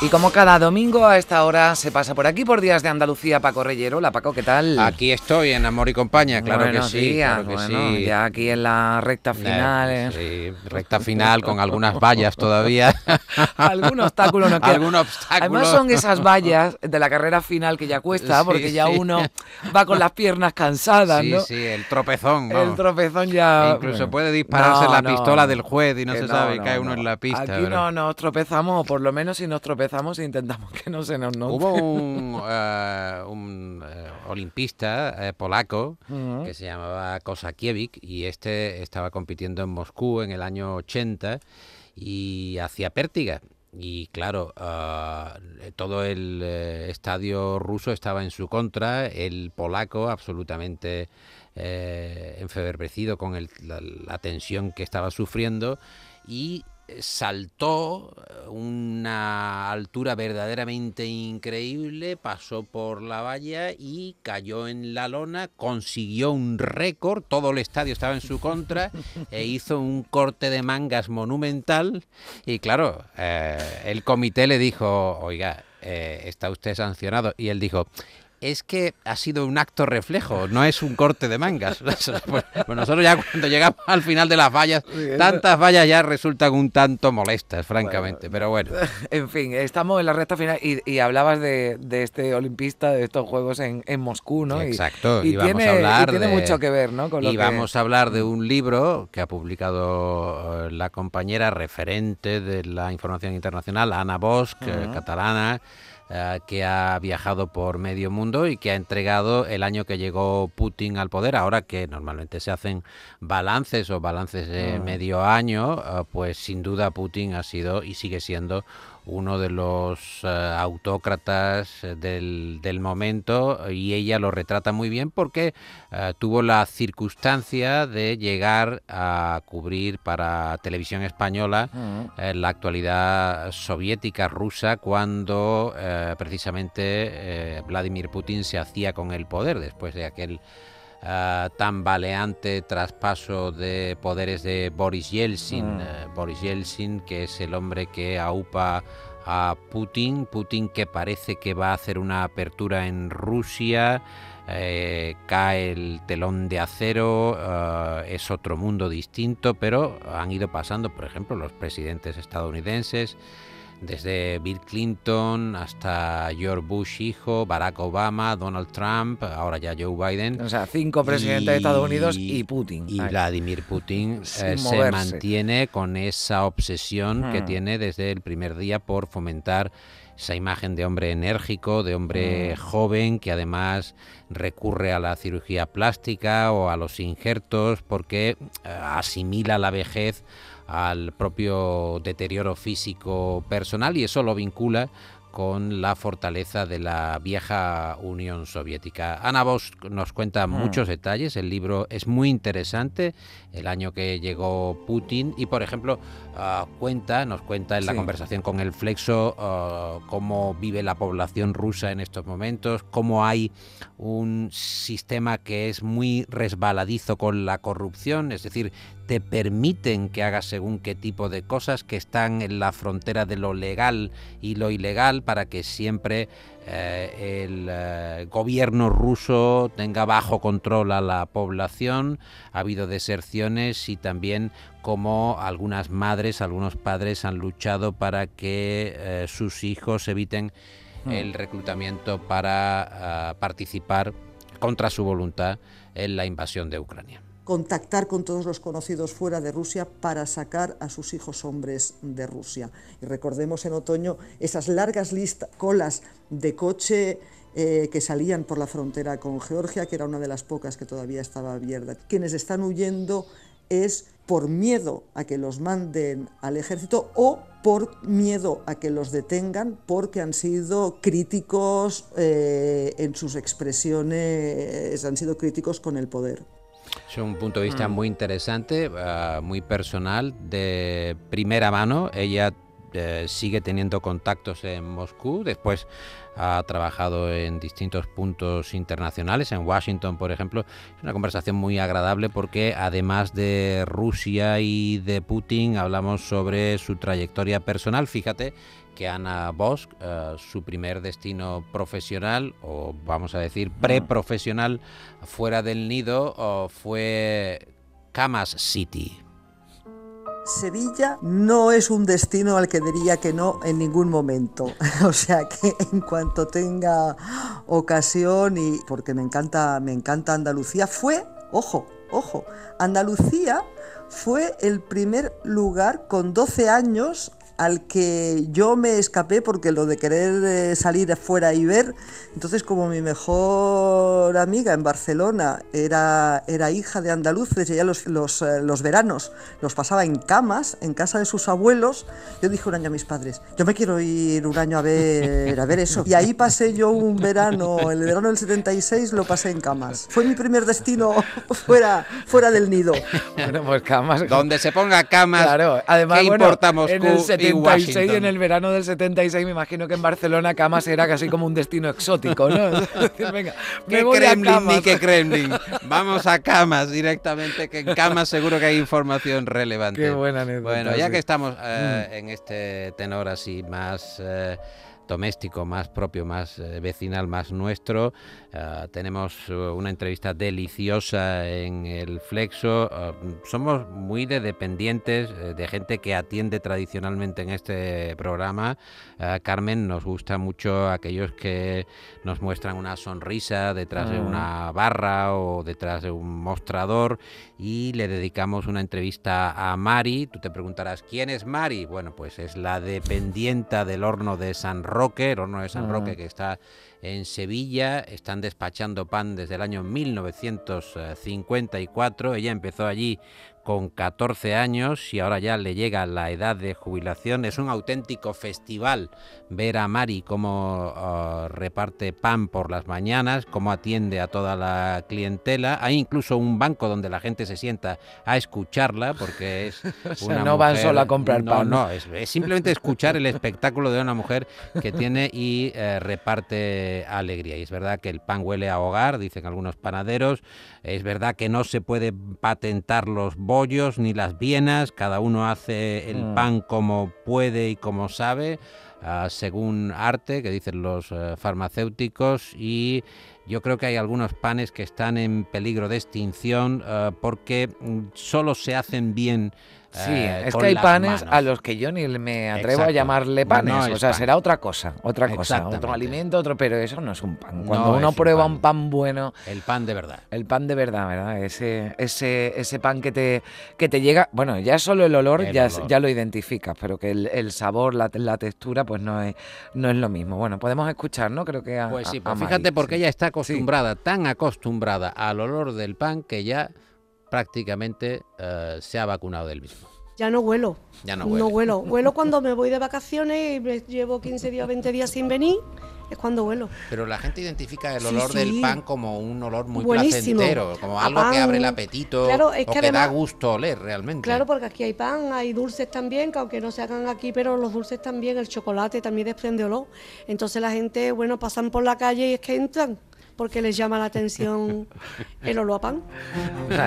Y como cada domingo a esta hora se pasa por aquí por Días de Andalucía Paco Reyero. La Paco, ¿qué tal? Aquí estoy en Amor y Compañía, claro que sí. claro que sí. Ya aquí en la recta final. ¿eh? Sí, recta final con algunas vallas todavía. Algún obstáculo no queda. Algún obstáculo. Además son esas vallas de la carrera final que ya cuesta, porque ya uno va con las piernas cansadas, ¿no? Sí, sí, el tropezón. El tropezón ya... E incluso puede dispararse la pistola del juez y no se sabe, cae uno en la pista. Aquí no nos tropezamos, o por lo menos si nos tropezamos e intentamos que no se nos note. Hubo un, eh, un eh, olimpista eh, polaco que se llamaba Kosakiewicz y este estaba compitiendo en Moscú en el año 80 y hacía pértiga. Y claro, todo el estadio ruso estaba en su contra, el polaco absolutamente enfebrecido con la tensión que estaba sufriendo y saltó eh, una altura verdaderamente increíble, pasó por la valla y cayó en la lona, consiguió un récord, todo el estadio estaba en su contra e hizo un corte de mangas monumental. Y claro, eh, el comité le dijo, oiga, eh, está usted sancionado y él dijo, es que ha sido un acto reflejo, no es un corte de mangas. Pues, pues nosotros ya cuando llegamos al final de las vallas, tantas vallas ya resultan un tanto molestas, francamente, pero bueno. En fin, estamos en la recta final y, hablabas de, este olimpista, de estos Juegos en, Moscú, ¿no? exacto, y, vamos a hablar tiene mucho que ver, ¿no? y vamos a hablar de un libro que ha publicado eh, la compañera referente de la información internacional, Ana Bosch, eh, catalana, eh, que ha viajado por medio mundo y que ha entregado el año que llegó Putin al poder. Ahora que normalmente se hacen balances o balances de ah. medio año, eh, pues sin duda Putin ha sido y sigue siendo uno de los eh, autócratas eh, del, momento y ella lo retrata muy bien porque eh, tuvo la circunstancia de llegar a cubrir para televisión española la actualidad soviética rusa cuando precisamente Vladimir Putin se hacía con el poder después de aquel tan baleante traspaso de poderes de Boris Yeltsin. Mm. Eh, Boris Yeltsin, que es el hombre que aupa a Putin, Putin que parece que va a hacer una apertura en Rusia. Eh, cae el telón de acero, eh, es otro mundo distinto, pero han ido pasando, por ejemplo, los presidentes estadounidenses, desde Bill Clinton hasta George Bush hijo, Barack Obama, Donald Trump, ahora ya Joe Biden. O sea, cinco presidentes de Estados Unidos y Putin. Y Vladimir Putin eh, se mantiene con esa obsesión que tiene desde el primer día por fomentar esa imagen de hombre enérgico, de hombre joven, que además recurre a la cirugía plástica o a los injertos porque eh, asimila la vejez al propio deterioro físico personal y eso lo vincula con la fortaleza de la vieja Unión Soviética. Ana Bosch nos cuenta hmm. muchos detalles, el libro es muy interesante, el año que llegó Putin y por ejemplo ah, cuenta, nos cuenta en la conversación con el Flexo ah, cómo vive la población rusa en estos momentos, cómo hay un sistema que es muy resbaladizo con la corrupción, es decir, te permiten que hagas según qué tipo de cosas que están en la frontera de lo legal y lo ilegal para que siempre eh, el eh, gobierno ruso tenga bajo control a la población. Ha habido deserciones y también como algunas madres, algunos padres han luchado para que eh, sus hijos eviten hmm. el reclutamiento para ah, participar contra su voluntad en la invasión de Ucrania contactar con todos los conocidos fuera de Rusia para sacar a sus hijos hombres de Rusia. Y recordemos en otoño esas largas listas, colas de coche eh, que salían por la frontera con Georgia, que era una de las pocas que todavía estaba abierta. Quienes están huyendo es por miedo a que los manden al ejército o por miedo a que los detengan porque han sido críticos eh, en sus expresiones, han sido críticos con el poder. Es un punto de vista mm. muy interesante, ah, muy personal, de primera mano. Ella eh, sigue teniendo contactos en Moscú, después ha trabajado en distintos puntos internacionales, en Washington, por ejemplo. Es una conversación muy agradable porque además de Rusia y de Putin, hablamos sobre su trayectoria personal. Fíjate que Ana Bosch, eh, su primer destino profesional, o vamos a decir preprofesional, fuera del nido, fue Camas City. Sevilla no es un destino al que diría que no en ningún momento. o sea que en cuanto tenga ocasión y porque me encanta, me encanta Andalucía, fue, ojo, ojo, Andalucía fue el primer lugar con 12 años al que yo me escapé porque lo de querer eh, salir afuera y ver, entonces como mi mejor amiga en Barcelona era, era hija de andaluces y ella los, los, eh, los, veranos los pasaba en camas, en casa de sus abuelos, yo dije un año a mis padres, yo me quiero ir un año a ver, a ver eso. Y ahí pasé yo un verano, el verano del 76 lo pasé en camas. Fue mi primer destino fuera, fuera del nido. Bueno, pues camas. Donde se ponga camas, claro. Además, ¿qué bueno, importamos en el 76, en el verano del 76, me imagino que en Barcelona Camas era casi como un destino exótico, ¿no? Venga, me voy Kremlin, a Camas. ni que Kremlin. Vamos a Camas directamente, que en Camas seguro que hay información relevante. Qué buena anécdota. Bueno, ya que estamos eh, mm. en este tenor así más... Eh, doméstico, más propio, más eh, vecinal, más nuestro. Ah, tenemos eh, una entrevista deliciosa en el Flexo. Ah, somos muy de dependientes, eh, de gente que atiende tradicionalmente en este programa. Ah, Carmen, nos gusta mucho aquellos que nos muestran una sonrisa detrás de una barra o detrás de un mostrador y le dedicamos una entrevista a Mari. Tú te preguntarás, ¿quién es Mari? Bueno, pues es la dependienta del horno de San Roque, el horno de San Roque ah. que está en Sevilla. Están despachando pan desde el año 1954. Ella empezó allí con 14 años y ahora ya le llega la edad de jubilación. Es un auténtico festival ver a Mari cómo uh, reparte pan por las mañanas, cómo atiende a toda la clientela. Hay incluso un banco donde la gente se sienta a escucharla porque es una no van solo a comprar pan. No, es, simplemente escuchar el espectáculo de una mujer que tiene y eh, reparte alegría. Y es verdad que el pan huele a hogar, dicen algunos panaderos. Es verdad que no se puede patentar los bollos ni las vienas, cada uno hace el mm. pan como puede y como sabe, ah, según arte, que dicen los eh, farmacéuticos, y yo creo que hay algunos panes que están en peligro de extinción ah, porque mm, solo se hacen bien Sí, eh, es que hay panes a los que yo ni me atrevo a llamarle panes. o sea, será otra cosa, otra cosa, otro alimento, otro, pero eso no es un pan. Cuando uno prueba un pan. bueno, el pan de verdad, el pan de verdad, ¿verdad? Ese, ese, ese pan que te, que te llega, bueno, ya solo el olor, ya, ya lo identificas, pero que el, sabor, la, textura, pues no es, no es lo mismo. Bueno, podemos escuchar, ¿no? Creo que pues sí, pues fíjate porque ella está acostumbrada, tan acostumbrada al olor del pan que ya prácticamente eh, se ha vacunado del mismo. Ya no huelo. Ya no, no huelo. Huelo cuando me voy de vacaciones y me llevo 15 días, 20 días sin venir, es cuando huelo. Pero la gente identifica el olor del pan como un olor muy placentero, como algo que abre el apetito claro, es que o que da gusto oler realmente. Claro, porque aquí hay pan, hay dulces también, que aunque no se hagan aquí, pero los dulces también, el chocolate también desprende olor. Entonces la gente, bueno, pasan por la calle y es que entran porque les llama la atención el olor a pan.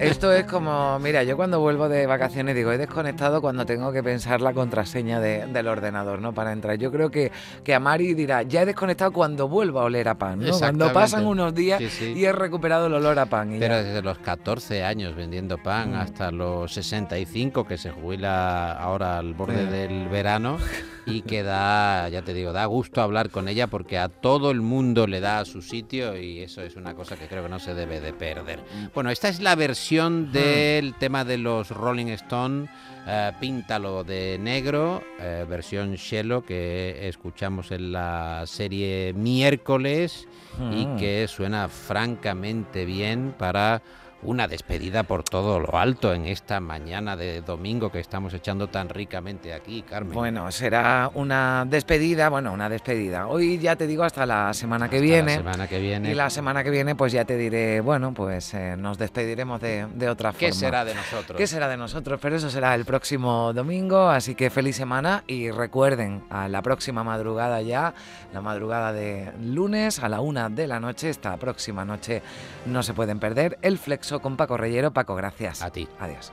esto es como, mira, yo cuando vuelvo de vacaciones digo, he desconectado cuando tengo que pensar la contraseña del ordenador, ¿no? Para entrar. Yo creo que, que a Mari dirá, ya he desconectado cuando vuelvo a oler a pan, ¿no? Cuando pasan unos días y he recuperado el olor a pan. Pero desde los 14 años vendiendo pan mm. hasta los 65 que se jubila ahora al borde del verano y que da, ya te digo, da gusto hablar con ella porque a todo el mundo le da a su sitio y eso es una cosa que creo que no se debe de perder. Bueno, esta es la versión hmm. del tema de los Rolling Stone, eh, Píntalo de negro, eh, versión Shelo que escuchamos en la serie miércoles y hmm. que suena francamente bien para una despedida por todo lo alto en esta mañana de domingo que estamos echando tan ricamente aquí, Carmen. Bueno, será una despedida, bueno, una despedida. Hoy ya te digo hasta la semana que viene. La semana que viene. Y la semana que viene, pues ya te diré, bueno, pues eh, nos despediremos de, de otra forma. ¿Qué será de nosotros? ¿Qué será de nosotros? Pero eso será el próximo domingo, así que feliz semana y recuerden, a la próxima madrugada ya, la madrugada de lunes a la una de la noche, esta próxima noche no se pueden perder el Flexo con Paco Reyero. Paco, gracias. A ti. Adiós.